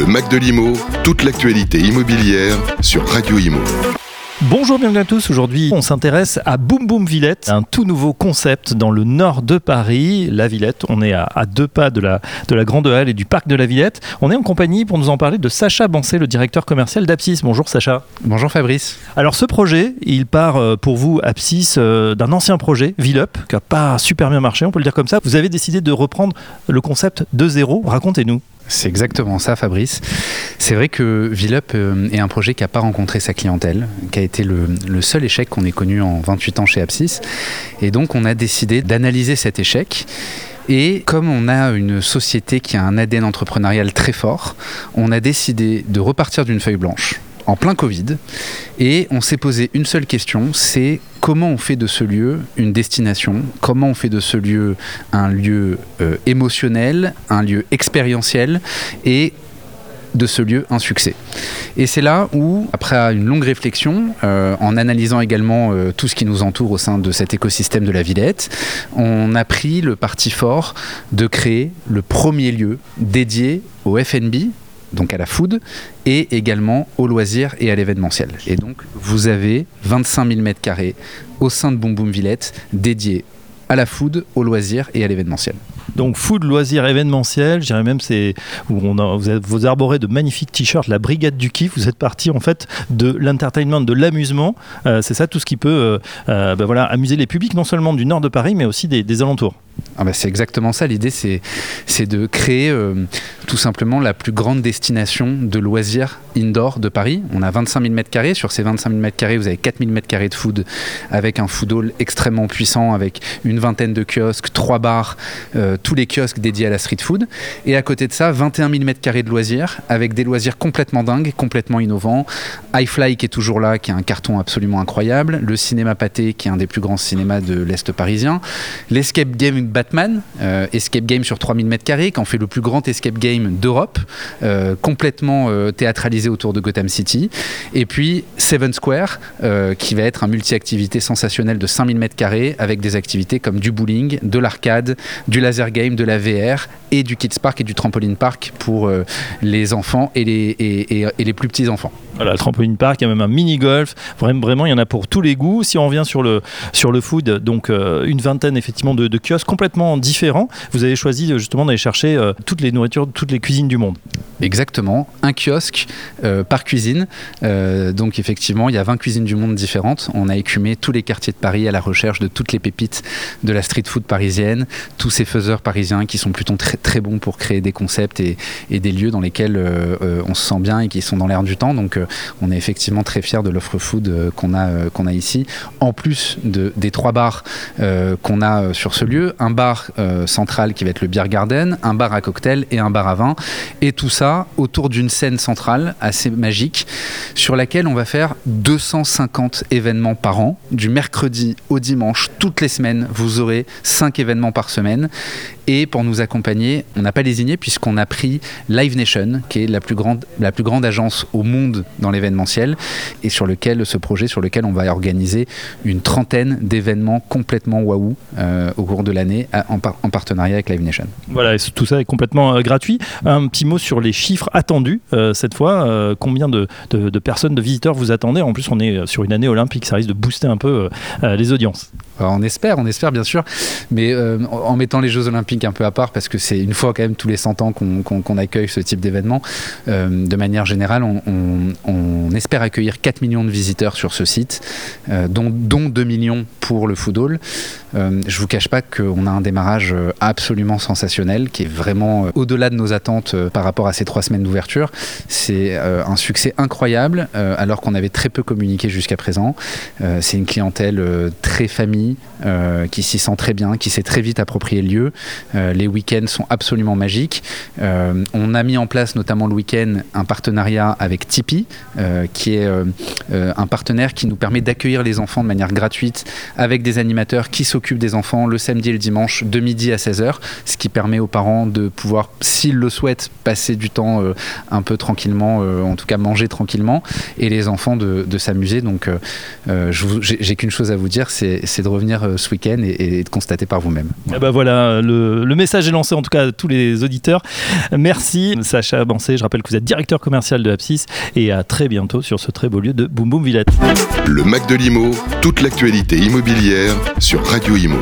Le Mac de l'Imo, toute l'actualité immobilière sur Radio Imo. Bonjour, bienvenue à tous. Aujourd'hui, on s'intéresse à Boom Boom Villette, un tout nouveau concept dans le nord de Paris. La Villette, on est à, deux pas de la, de la Grande Halle et du parc de la Villette. On est en compagnie pour nous en parler de Sacha Bancé, le directeur commercial d'Apsis. Bonjour Sacha. Bonjour Fabrice. Alors ce projet, il part euh, pour vous, Apsis, euh, d'un ancien projet, Villup, qui n'a pas super bien marché, on peut le dire comme ça. Vous avez décidé de reprendre le concept de zéro. Racontez-nous. C'est exactement ça, Fabrice. C'est vrai que Villup euh, est un projet qui n'a pas rencontré sa clientèle, qui a été le, seul échec qu'on ait connu en 28 ans chez Apsis. Et donc, on a décidé d'analyser cet échec. Et comme on a une société qui a un ADN entrepreneurial très fort, on a décidé de repartir d'une feuille blanche en plein Covid. Et on s'est posé une seule question, c'est comment on fait de ce lieu une destination, comment on fait de ce lieu un lieu euh, émotionnel, un lieu expérientiel et de ce lieu un succès? Et c'est là où, après une longue réflexion, euh, en analysant également euh, tout ce qui nous entoure au sein de cet écosystème de la Villette, on a pris le parti fort de créer le premier lieu dédié au FNB, donc à la food, et également au loisir et à l'événementiel. Et donc, vous avez 25 000 m2 au sein de Boom Boom Villette dédiés à la food, au loisir et à l'événementiel. Donc food, loisir, événementiel, je dirais même c'est vous, arborez de magnifiques t-shirts, la brigade du kiff. Vous êtes parti en fait de l'entertainment, de l'amusement. Euh, c'est ça tout ce qui peut euh, euh, ben amuser les publics non seulement du nord de Paris mais aussi des alentours. Ah bah, c'est exactement ça. L'idée, c'est, de créer euh, tout simplement la plus grande destination de loisirs indoor de Paris. On a 25 000 m2. Sur ces 25 000 m2, vous avez 4 000 m2 de food avec un food hall extrêmement puissant, avec une vingtaine de kiosques, trois bars, euh, tous les kiosques dédiés à la street food. Et à côté de ça, 21 000 m2 de loisirs avec des loisirs complètement dingues, complètement innovants. iFly qui est toujours là, qui a un carton absolument incroyable. Le cinéma pâté qui est un des plus grands cinémas de l'Est parisien. L'escape game Batman, euh, escape game sur 3000 m2, qui en fait le plus grand escape game d'Europe, euh, complètement euh, théâtralisé autour de Gotham City. Et puis Seven Square, qui va être un multi-activité sensationnel de 5000 m2, avec des activités comme du bowling, de l'arcade, du laser game, de la VR et du Kids Park et du Trampoline Park pour les enfants et les, plus petits enfants. Voilà, le trampoline park, il y a même un mini golf. Vraiment, il y en a pour tous les goûts. Si on revient sur le sur le food, donc une vingtaine effectivement de kiosques complètement différents. Vous avez choisi justement d'aller chercher euh, toutes les nourritures, toutes les cuisines du monde. Exactement, un kiosque euh, par cuisine. Euh, donc effectivement, il y a 20 cuisines du monde différentes. On a écumé tous les quartiers de Paris à la recherche de toutes les pépites de la street food parisienne, tous ces faiseurs parisiens qui sont plutôt très, très bons pour créer des concepts et, des lieux dans lesquels on se sent bien et qui sont dans l'air du temps. Donc on est effectivement très fiers de l'offre food qu'on a, ici. En plus de, des trois bars qu'on a sur ce lieu, un bar euh, central qui va être le Beer Garden, un bar à cocktail et un bar à vin. Et tout ça autour d'une scène centrale assez magique sur laquelle on va faire 250 événements par an. Du mercredi au dimanche, toutes les semaines, vous aurez 5 événements par semaine. Et pour nous accompagner, on n'a pas lésigné puisqu'on a pris Live Nation, qui est la plus grande, la plus grande agence au monde dans l'événementiel, et sur lequel ce projet, sur lequel on va organiser une trentaine d'événements complètement waouh euh, au cours de l'année en, partenariat avec Live Nation. Voilà, tout ça est complètement euh, gratuit. Un petit mot sur les chiffres attendus euh, cette fois. combien de, de, personnes, de visiteurs vous attendez En plus, on est sur une année olympique, ça risque de booster un peu les audiences. On espère, on espère bien sûr, mais en mettant les Jeux olympiques un peu à part parce que c'est une fois quand même tous les 100 ans qu'on accueille ce type d'événement. Euh, de manière générale, on, espère accueillir 4 millions de visiteurs sur ce site, euh, dont, dont 2 millions pour le. Euh, je vous cache pas qu'on a un démarrage absolument sensationnel qui est vraiment au-delà de nos attentes par rapport à ces trois semaines d'ouverture. C'est un succès incroyable alors qu'on avait très peu communiqué jusqu'à présent. c'est une clientèle très famille qui s'y sent très bien, qui s'est très vite approprié le lieu. Euh, les week-ends sont absolument magiques. Euh, on a mis en place notamment le week-end un partenariat avec Tipeee, euh, qui est un partenaire qui nous permet d'accueillir les enfants de manière gratuite avec des animateurs qui s'occupent des enfants le samedi et le dimanche de midi à 16h, ce qui permet aux parents de pouvoir, s'ils le souhaitent, passer du temps un peu tranquillement, en tout cas manger tranquillement, et les enfants de, s'amuser. Donc j'ai qu'une chose à vous dire, c'est de revenir ce week-end et, de constater par vous-même. Voilà. Eh ben voilà, le, le, message est lancé en tout cas à tous les auditeurs. Merci Sacha Bancé, je rappelle que vous êtes directeur commercial de Apsis et à très bientôt sur ce très beau lieu de Boum Boum Villette. Le Mac de l'Imo, toute l'actualité immobilière sur Radio Imo.